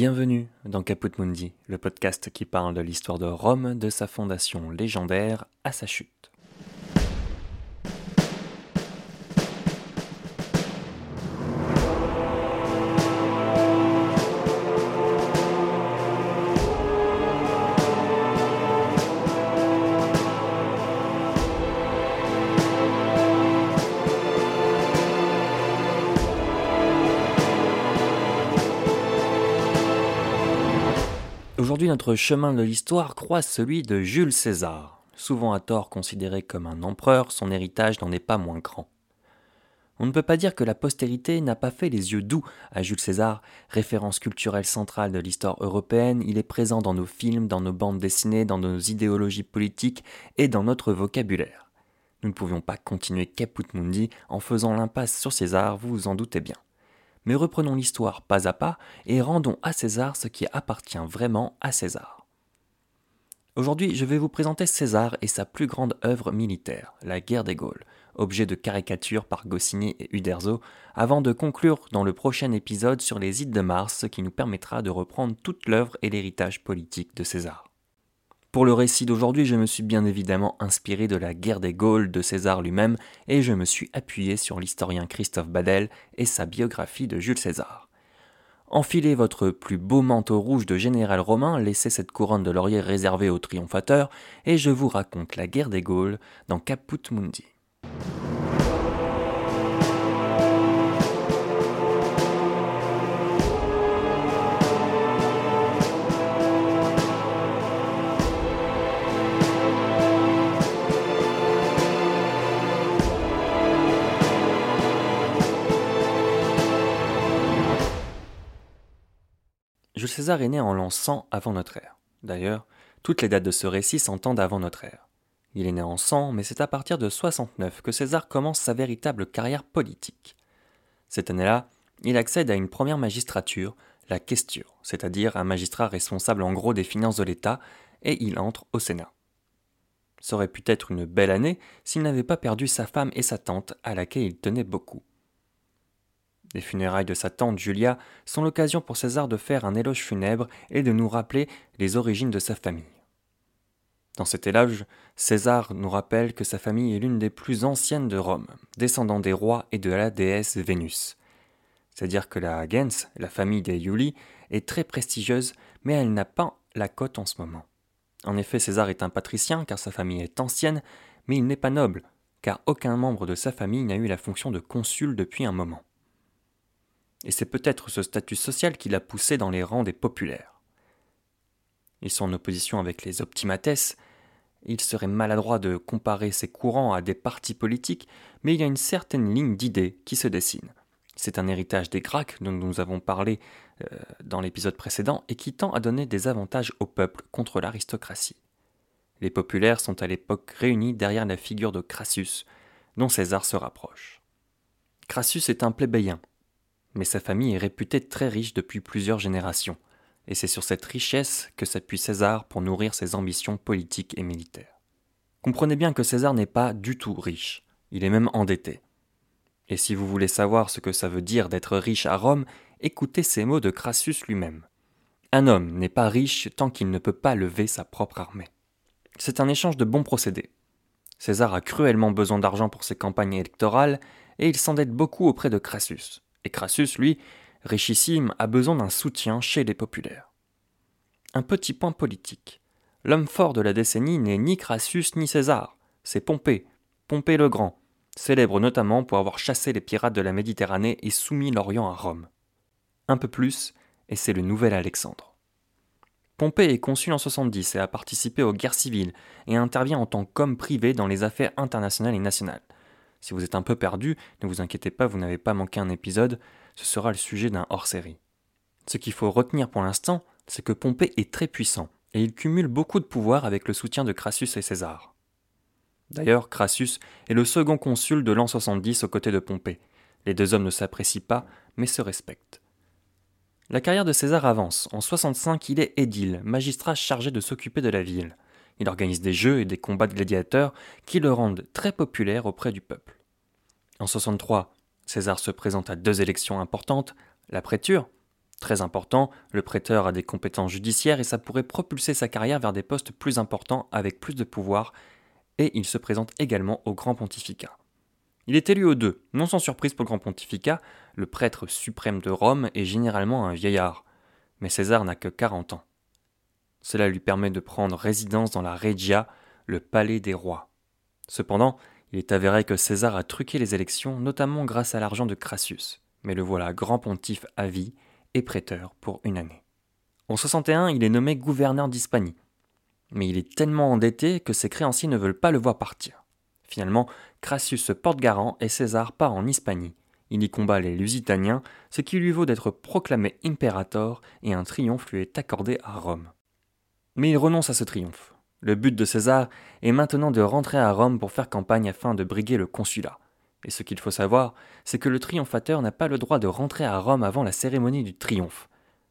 Bienvenue dans Caput Mundi, le podcast qui parle de l'histoire de Rome, de sa fondation légendaire à sa chute. Chemin de l'histoire croise celui de Jules César. Souvent à tort considéré comme un empereur, son héritage n'en est pas moins grand. On ne peut pas dire que la postérité n'a pas fait les yeux doux à Jules César, référence culturelle centrale de l'histoire européenne, il est présent dans nos films, dans nos bandes dessinées, dans nos idéologies politiques et dans notre vocabulaire. Nous ne pouvions pas continuer Caput Mundi en faisant l'impasse sur César, vous vous en doutez bien mais reprenons l'histoire pas à pas et rendons à César ce qui appartient vraiment à César. Aujourd'hui, je vais vous présenter César et sa plus grande œuvre militaire, la guerre des Gaules, objet de caricature par Goscinny et Uderzo, avant de conclure dans le prochain épisode sur les Ides de Mars, ce qui nous permettra de reprendre toute l'œuvre et l'héritage politique de César. Pour le récit d'aujourd'hui, je me suis bien évidemment inspiré de la guerre des Gaules de César lui-même et je me suis appuyé sur l'historien Christophe Badel et sa biographie de Jules César. Enfilez votre plus beau manteau rouge de général romain, laissez cette couronne de laurier réservée aux triomphateurs et je vous raconte la guerre des Gaules dans Caput Mundi. César est né en l'an 100 avant notre ère. D'ailleurs, toutes les dates de ce récit s'entendent avant notre ère. Il est né en 100, mais c'est à partir de 69 que César commence sa véritable carrière politique. Cette année-là, il accède à une première magistrature, la questure, c'est-à-dire un magistrat responsable en gros des finances de l'État, et il entre au Sénat. Ça aurait pu être une belle année s'il n'avait pas perdu sa femme et sa tante à laquelle il tenait beaucoup. Les funérailles de sa tante Julia sont l'occasion pour César de faire un éloge funèbre et de nous rappeler les origines de sa famille. Dans cet éloge, César nous rappelle que sa famille est l'une des plus anciennes de Rome, descendant des rois et de la déesse Vénus. C'est-à-dire que la gens, la famille des Iuli, est très prestigieuse, mais elle n'a pas la cote en ce moment. En effet, César est un patricien car sa famille est ancienne, mais il n'est pas noble, car aucun membre de sa famille n'a eu la fonction de consul depuis un moment et c'est peut-être ce statut social qui l'a poussé dans les rangs des populaires. Ils sont en opposition avec les optimates, il serait maladroit de comparer ces courants à des partis politiques, mais il y a une certaine ligne d'idées qui se dessine. C'est un héritage des Gracques dont nous avons parlé euh, dans l'épisode précédent et qui tend à donner des avantages au peuple contre l'aristocratie. Les populaires sont à l'époque réunis derrière la figure de Crassus, dont César se rapproche. Crassus est un plébéien, mais sa famille est réputée très riche depuis plusieurs générations, et c'est sur cette richesse que s'appuie César pour nourrir ses ambitions politiques et militaires. Comprenez bien que César n'est pas du tout riche, il est même endetté. Et si vous voulez savoir ce que ça veut dire d'être riche à Rome, écoutez ces mots de Crassus lui-même. Un homme n'est pas riche tant qu'il ne peut pas lever sa propre armée. C'est un échange de bons procédés. César a cruellement besoin d'argent pour ses campagnes électorales, et il s'endette beaucoup auprès de Crassus. Et Crassus, lui, richissime, a besoin d'un soutien chez les populaires. Un petit point politique. L'homme fort de la décennie n'est ni Crassus ni César, c'est Pompée, Pompée le Grand, célèbre notamment pour avoir chassé les pirates de la Méditerranée et soumis l'Orient à Rome. Un peu plus, et c'est le nouvel Alexandre. Pompée est consul en 70 et a participé aux guerres civiles et intervient en tant qu'homme privé dans les affaires internationales et nationales. Si vous êtes un peu perdu, ne vous inquiétez pas, vous n'avez pas manqué un épisode, ce sera le sujet d'un hors-série. Ce qu'il faut retenir pour l'instant, c'est que Pompée est très puissant, et il cumule beaucoup de pouvoir avec le soutien de Crassus et César. D'ailleurs, Crassus est le second consul de l'an 70 aux côtés de Pompée. Les deux hommes ne s'apprécient pas, mais se respectent. La carrière de César avance. En 65, il est édile, magistrat chargé de s'occuper de la ville. Il organise des jeux et des combats de gladiateurs qui le rendent très populaire auprès du peuple. En 63, César se présente à deux élections importantes, la préture, Très important, le prêteur a des compétences judiciaires et ça pourrait propulser sa carrière vers des postes plus importants avec plus de pouvoir, et il se présente également au grand pontificat. Il est élu aux deux, non sans surprise pour le grand pontificat, le prêtre suprême de Rome est généralement un vieillard, mais César n'a que 40 ans. Cela lui permet de prendre résidence dans la Regia, le palais des rois. Cependant, il est avéré que César a truqué les élections, notamment grâce à l'argent de Crassus, mais le voilà grand pontife à vie et prêteur pour une année. En 61, il est nommé gouverneur d'Hispanie. Mais il est tellement endetté que ses créanciers ne veulent pas le voir partir. Finalement, Crassus se porte garant et César part en Hispanie. Il y combat les Lusitaniens, ce qui lui vaut d'être proclamé impérator et un triomphe lui est accordé à Rome. Mais il renonce à ce triomphe. Le but de César est maintenant de rentrer à Rome pour faire campagne afin de briguer le consulat. Et ce qu'il faut savoir, c'est que le triomphateur n'a pas le droit de rentrer à Rome avant la cérémonie du triomphe.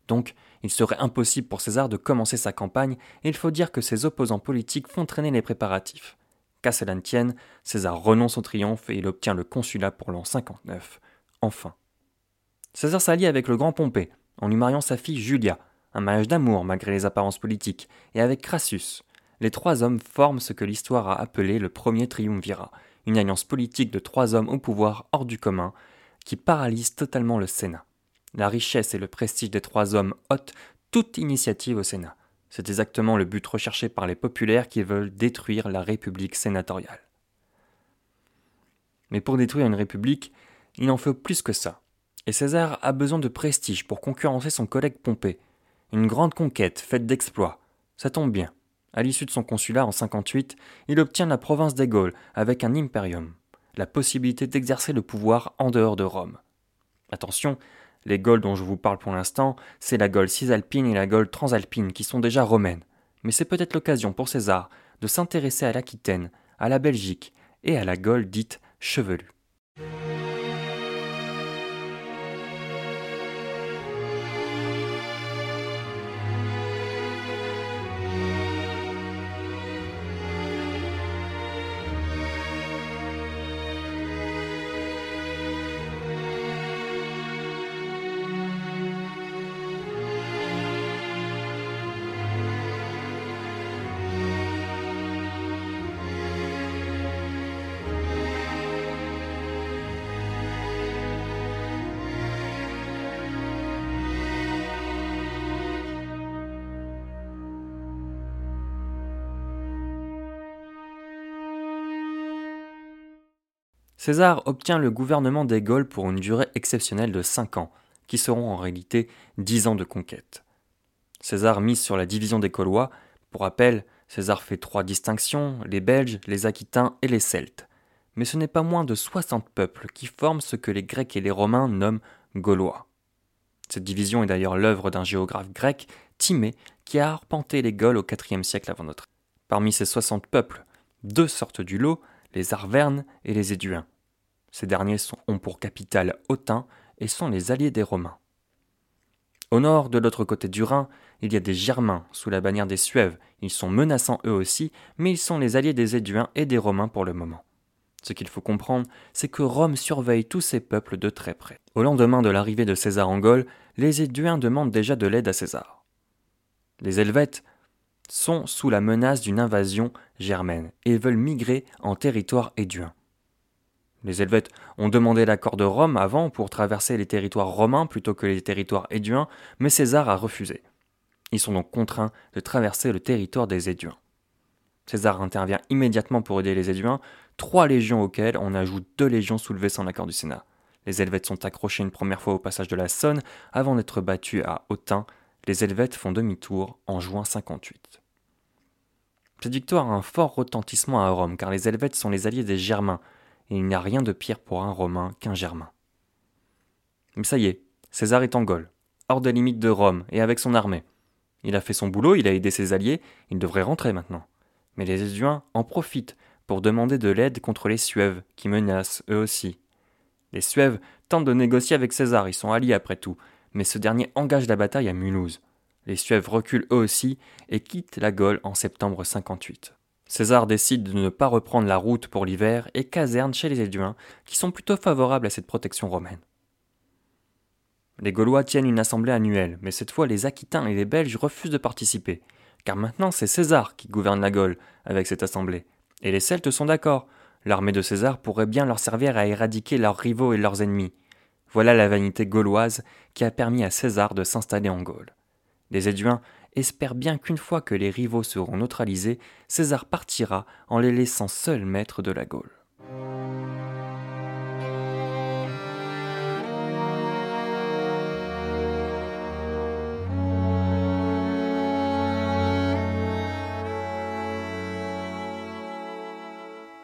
Donc, il serait impossible pour César de commencer sa campagne, et il faut dire que ses opposants politiques font traîner les préparatifs. Qu'à cela ne tienne, César renonce au triomphe et il obtient le consulat pour l'an 59. Enfin. César s'allie avec le grand Pompée, en lui mariant sa fille Julia, un mariage d'amour malgré les apparences politiques, et avec Crassus. Les trois hommes forment ce que l'histoire a appelé le premier triumvirat, une alliance politique de trois hommes au pouvoir hors du commun, qui paralyse totalement le Sénat. La richesse et le prestige des trois hommes ôtent toute initiative au Sénat. C'est exactement le but recherché par les populaires qui veulent détruire la République sénatoriale. Mais pour détruire une République, il en faut plus que ça. Et César a besoin de prestige pour concurrencer son collègue Pompée. Une grande conquête faite d'exploits. Ça tombe bien. À l'issue de son consulat en 58, il obtient la province des Gaules avec un imperium, la possibilité d'exercer le pouvoir en dehors de Rome. Attention, les Gaules dont je vous parle pour l'instant, c'est la Gaule cisalpine et la Gaule transalpine qui sont déjà romaines. Mais c'est peut-être l'occasion pour César de s'intéresser à l'Aquitaine, à la Belgique et à la Gaule dite chevelue. César obtient le gouvernement des Gaules pour une durée exceptionnelle de 5 ans, qui seront en réalité 10 ans de conquête. César mise sur la division des Gaulois. Pour rappel, César fait trois distinctions, les Belges, les Aquitains et les Celtes. Mais ce n'est pas moins de 60 peuples qui forment ce que les Grecs et les Romains nomment Gaulois. Cette division est d'ailleurs l'œuvre d'un géographe grec, Timée, qui a arpenté les Gaules au IVe siècle avant notre ère. Parmi ces 60 peuples, deux sortent du lot, les Arvernes et les Éduins. Ces derniers ont pour capitale Autun et sont les alliés des Romains. Au nord, de l'autre côté du Rhin, il y a des Germains sous la bannière des Suèves. Ils sont menaçants eux aussi, mais ils sont les alliés des Éduins et des Romains pour le moment. Ce qu'il faut comprendre, c'est que Rome surveille tous ces peuples de très près. Au lendemain de l'arrivée de César en Gaule, les Éduins demandent déjà de l'aide à César. Les Helvètes sont sous la menace d'une invasion germaine et veulent migrer en territoire éduin. Les Helvètes ont demandé l'accord de Rome avant pour traverser les territoires romains plutôt que les territoires éduins, mais César a refusé. Ils sont donc contraints de traverser le territoire des Éduins. César intervient immédiatement pour aider les Éduins, trois légions auxquelles on ajoute deux légions soulevées sans l'accord du Sénat. Les Helvètes sont accrochés une première fois au passage de la Saône avant d'être battus à Autun. Les Helvètes font demi-tour en juin 58. Cette victoire a un fort retentissement à Rome car les Helvètes sont les alliés des Germains, et il n'y a rien de pire pour un Romain qu'un Germain. Mais ça y est, César est en Gaule, hors des limites de Rome et avec son armée. Il a fait son boulot, il a aidé ses alliés, il devrait rentrer maintenant. Mais les Éduins en profitent pour demander de l'aide contre les Suèves, qui menacent eux aussi. Les Suèves tentent de négocier avec César, ils sont alliés après tout, mais ce dernier engage la bataille à Mulhouse. Les Suèves reculent eux aussi et quittent la Gaule en septembre 58. César décide de ne pas reprendre la route pour l'hiver et caserne chez les Éduins, qui sont plutôt favorables à cette protection romaine. Les Gaulois tiennent une assemblée annuelle, mais cette fois les Aquitains et les Belges refusent de participer, car maintenant c'est César qui gouverne la Gaule avec cette assemblée. Et les Celtes sont d'accord, l'armée de César pourrait bien leur servir à éradiquer leurs rivaux et leurs ennemis. Voilà la vanité gauloise qui a permis à César de s'installer en Gaule. Les Éduins espèrent bien qu'une fois que les rivaux seront neutralisés, César partira en les laissant seuls maîtres de la Gaule.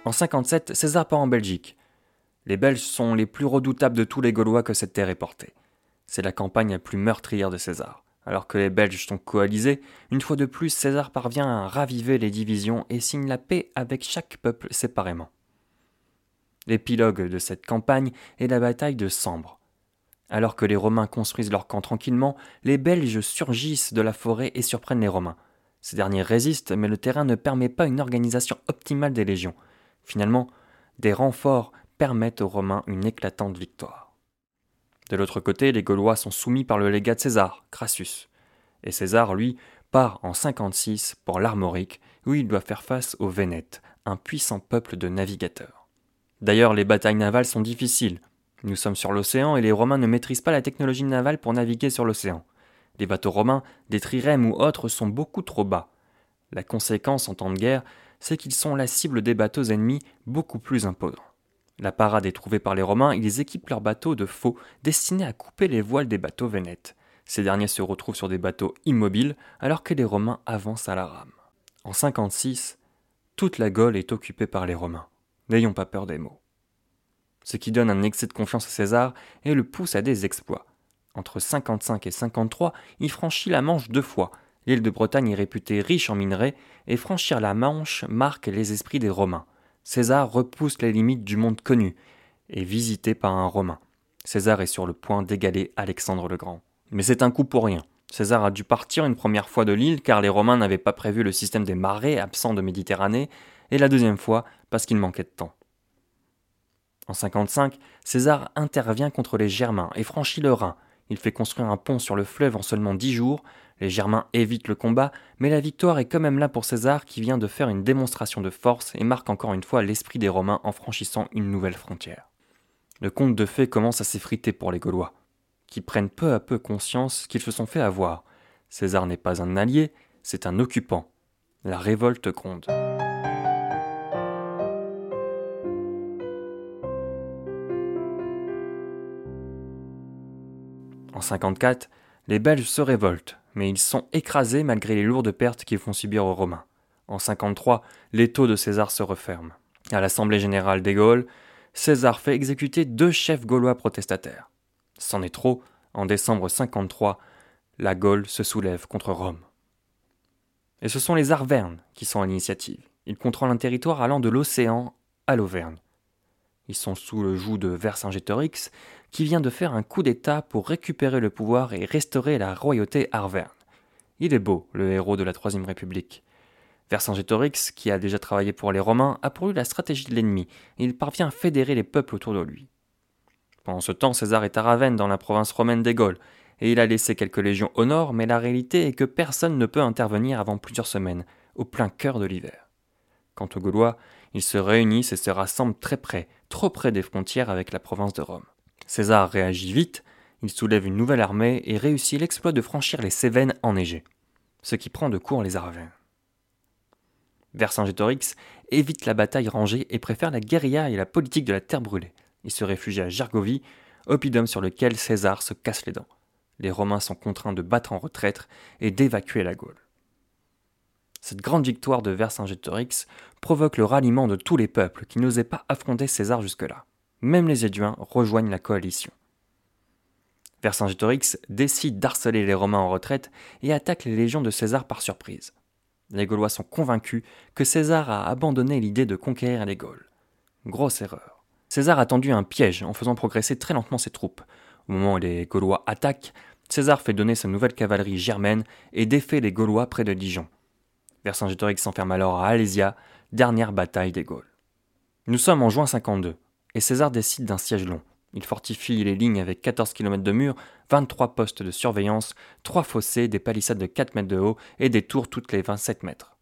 En 57, César part en Belgique. Les Belges sont les plus redoutables de tous les Gaulois que cette terre ait portée. C'est la campagne la plus meurtrière de César. Alors que les Belges sont coalisés, une fois de plus, César parvient à raviver les divisions et signe la paix avec chaque peuple séparément. L'épilogue de cette campagne est la bataille de Sambre. Alors que les Romains construisent leur camp tranquillement, les Belges surgissent de la forêt et surprennent les Romains. Ces derniers résistent, mais le terrain ne permet pas une organisation optimale des légions. Finalement, des renforts permettent aux Romains une éclatante victoire. De l'autre côté, les Gaulois sont soumis par le légat de César, Crassus. Et César, lui, part en 56 pour l'Armorique, où il doit faire face aux Vénètes, un puissant peuple de navigateurs. D'ailleurs, les batailles navales sont difficiles. Nous sommes sur l'océan et les Romains ne maîtrisent pas la technologie navale pour naviguer sur l'océan. Les bateaux romains, des trirèmes ou autres, sont beaucoup trop bas. La conséquence en temps de guerre, c'est qu'ils sont la cible des bateaux ennemis beaucoup plus imposants. La parade est trouvée par les Romains, ils équipent leurs bateaux de faux destinés à couper les voiles des bateaux vénètes. Ces derniers se retrouvent sur des bateaux immobiles alors que les Romains avancent à la rame. En 56, toute la Gaule est occupée par les Romains. N'ayons pas peur des mots. Ce qui donne un excès de confiance à César et le pousse à des exploits. Entre 55 et 53, il franchit la Manche deux fois. L'île de Bretagne est réputée riche en minerais et franchir la Manche marque les esprits des Romains. César repousse les limites du monde connu et visité par un Romain. César est sur le point d'égaler Alexandre le Grand. Mais c'est un coup pour rien. César a dû partir une première fois de l'île car les Romains n'avaient pas prévu le système des marées absent de Méditerranée, et la deuxième fois parce qu'il manquait de temps. En 55, César intervient contre les Germains et franchit le Rhin. Il fait construire un pont sur le fleuve en seulement dix jours, les Germains évitent le combat, mais la victoire est quand même là pour César qui vient de faire une démonstration de force et marque encore une fois l'esprit des Romains en franchissant une nouvelle frontière. Le conte de fées commence à s'effriter pour les Gaulois, qui prennent peu à peu conscience qu'ils se sont fait avoir. César n'est pas un allié, c'est un occupant. La révolte gronde. En 54, les Belges se révoltent, mais ils sont écrasés malgré les lourdes pertes qu'ils font subir aux Romains. En 53, l'étau de César se referme. À l'Assemblée générale des Gaules, César fait exécuter deux chefs gaulois protestataires. C'en est trop, en décembre 53, la Gaule se soulève contre Rome. Et ce sont les Arvernes qui sont à l'initiative. Ils contrôlent un territoire allant de l'océan à l'Auvergne. Ils sont sous le joug de Vercingétorix, qui vient de faire un coup d'État pour récupérer le pouvoir et restaurer la royauté arverne. Il est beau, le héros de la Troisième République. Vercingétorix, qui a déjà travaillé pour les Romains, a pourvu la stratégie de l'ennemi, et il parvient à fédérer les peuples autour de lui. Pendant ce temps, César est à Ravenne, dans la province romaine des Gaules, et il a laissé quelques légions au nord, mais la réalité est que personne ne peut intervenir avant plusieurs semaines, au plein cœur de l'hiver. Quant aux Gaulois, ils se réunissent et se rassemblent très près, trop près des frontières avec la province de Rome. César réagit vite, il soulève une nouvelle armée et réussit l'exploit de franchir les Cévennes enneigées, ce qui prend de court les Arvernes. Vercingétorix évite la bataille rangée et préfère la guérilla et la politique de la terre brûlée. Il se réfugie à Gergovie, oppidum sur lequel César se casse les dents. Les Romains sont contraints de battre en retraite et d'évacuer la Gaule. Cette grande victoire de Vercingétorix provoque le ralliement de tous les peuples qui n'osaient pas affronter César jusque-là. Même les Éduins rejoignent la coalition. Vercingétorix décide d'harceler les Romains en retraite et attaque les légions de César par surprise. Les Gaulois sont convaincus que César a abandonné l'idée de conquérir les Gaules. Grosse erreur. César a tendu un piège en faisant progresser très lentement ses troupes. Au moment où les Gaulois attaquent, César fait donner sa nouvelle cavalerie germaine et défait les Gaulois près de Dijon. Vercingétorix s'enferme alors à Alésia, dernière bataille des Gaules. Nous sommes en juin 52, et César décide d'un siège long. Il fortifie les lignes avec 14 km de murs, 23 postes de surveillance, 3 fossés, des palissades de 4 mètres de haut et des tours toutes les 27 mètres.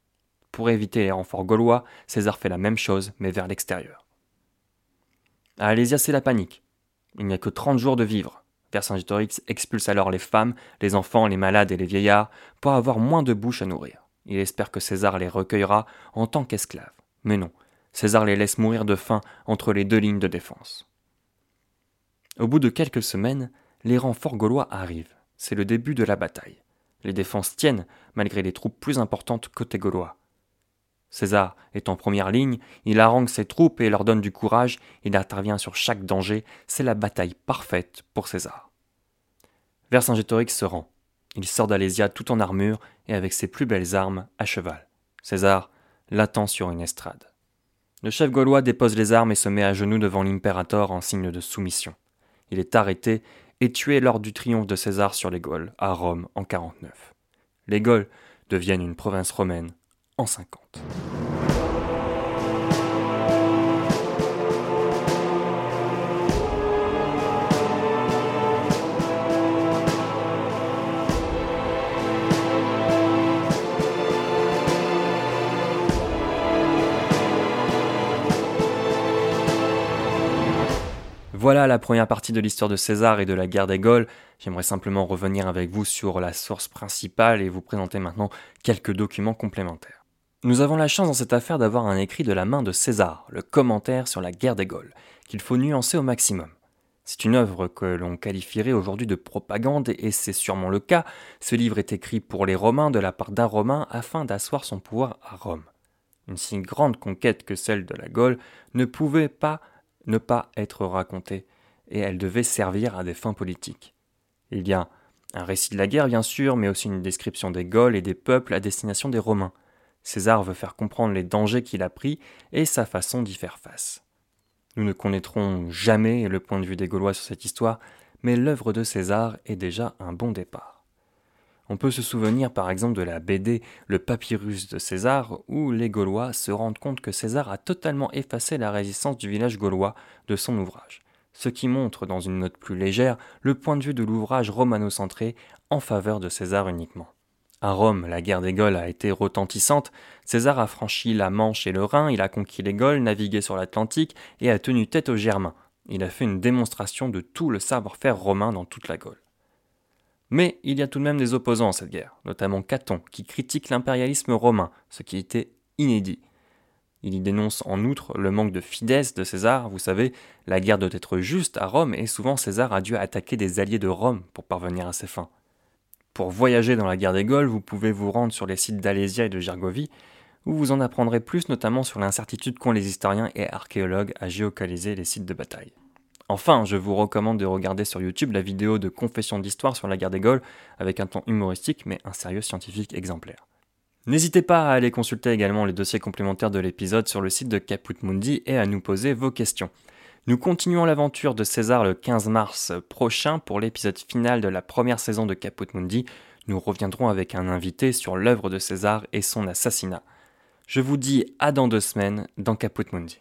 Pour éviter les renforts gaulois, César fait la même chose, mais vers l'extérieur. À Alésia, c'est la panique. Il n'y a que 30 jours de vivre. Vercingétorix expulse alors les femmes, les enfants, les malades et les vieillards pour avoir moins de bouches à nourrir. Il espère que César les recueillera en tant qu'esclaves. Mais non, César les laisse mourir de faim entre les deux lignes de défense. Au bout de quelques semaines, les renforts gaulois arrivent. C'est le début de la bataille. Les défenses tiennent, malgré les troupes plus importantes côté gaulois. César est en première ligne, il harangue ses troupes et leur donne du courage, il intervient sur chaque danger, c'est la bataille parfaite pour César. Vercingétorix se rend. Il sort d'Alésia tout en armure et avec ses plus belles armes à cheval. César l'attend sur une estrade. Le chef gaulois dépose les armes et se met à genoux devant l'impérator en signe de soumission. Il est arrêté et tué lors du triomphe de César sur les Gaules à Rome en 49. Les Gaules deviennent une province romaine en 50. Voilà la première partie de l'histoire de César et de la guerre des Gaules. J'aimerais simplement revenir avec vous sur la source principale et vous présenter maintenant quelques documents complémentaires. Nous avons la chance dans cette affaire d'avoir un écrit de la main de César, le commentaire sur la guerre des Gaules, qu'il faut nuancer au maximum. C'est une œuvre que l'on qualifierait aujourd'hui de propagande et c'est sûrement le cas. Ce livre est écrit pour les Romains de la part d'un Romain afin d'asseoir son pouvoir à Rome. Une si grande conquête que celle de la Gaule ne pouvait pas ne pas être racontée, et elle devait servir à des fins politiques. Il y a un récit de la guerre, bien sûr, mais aussi une description des Gaules et des peuples à destination des Romains. César veut faire comprendre les dangers qu'il a pris et sa façon d'y faire face. Nous ne connaîtrons jamais le point de vue des Gaulois sur cette histoire, mais l'œuvre de César est déjà un bon départ. On peut se souvenir par exemple de la BD Le Papyrus de César, où les Gaulois se rendent compte que César a totalement effacé la résistance du village gaulois de son ouvrage, ce qui montre dans une note plus légère le point de vue de l'ouvrage romano-centré en faveur de César uniquement. À Rome, la guerre des Gaules a été retentissante. César a franchi la Manche et le Rhin, il a conquis les Gaules, navigué sur l'Atlantique et a tenu tête aux Germains. Il a fait une démonstration de tout le savoir-faire romain dans toute la Gaule. Mais il y a tout de même des opposants à cette guerre, notamment Caton, qui critique l'impérialisme romain, ce qui était inédit. Il y dénonce en outre le manque de fidesse de César. Vous savez, la guerre doit être juste à Rome et souvent César a dû attaquer des alliés de Rome pour parvenir à ses fins. Pour voyager dans la guerre des Gaules, vous pouvez vous rendre sur les sites d'Alésia et de Gergovie, où vous en apprendrez plus notamment sur l'incertitude qu'ont les historiens et archéologues à géocaliser les sites de bataille. Enfin, je vous recommande de regarder sur YouTube la vidéo de Confession d'histoire sur la guerre des Gaules, avec un ton humoristique mais un sérieux scientifique exemplaire. N'hésitez pas à aller consulter également les dossiers complémentaires de l'épisode sur le site de Caput Mundi et à nous poser vos questions. Nous continuons l'aventure de César le 15 mars prochain pour l'épisode final de la première saison de Caput Mundi. Nous reviendrons avec un invité sur l'œuvre de César et son assassinat. Je vous dis à dans deux semaines dans Caput Mundi.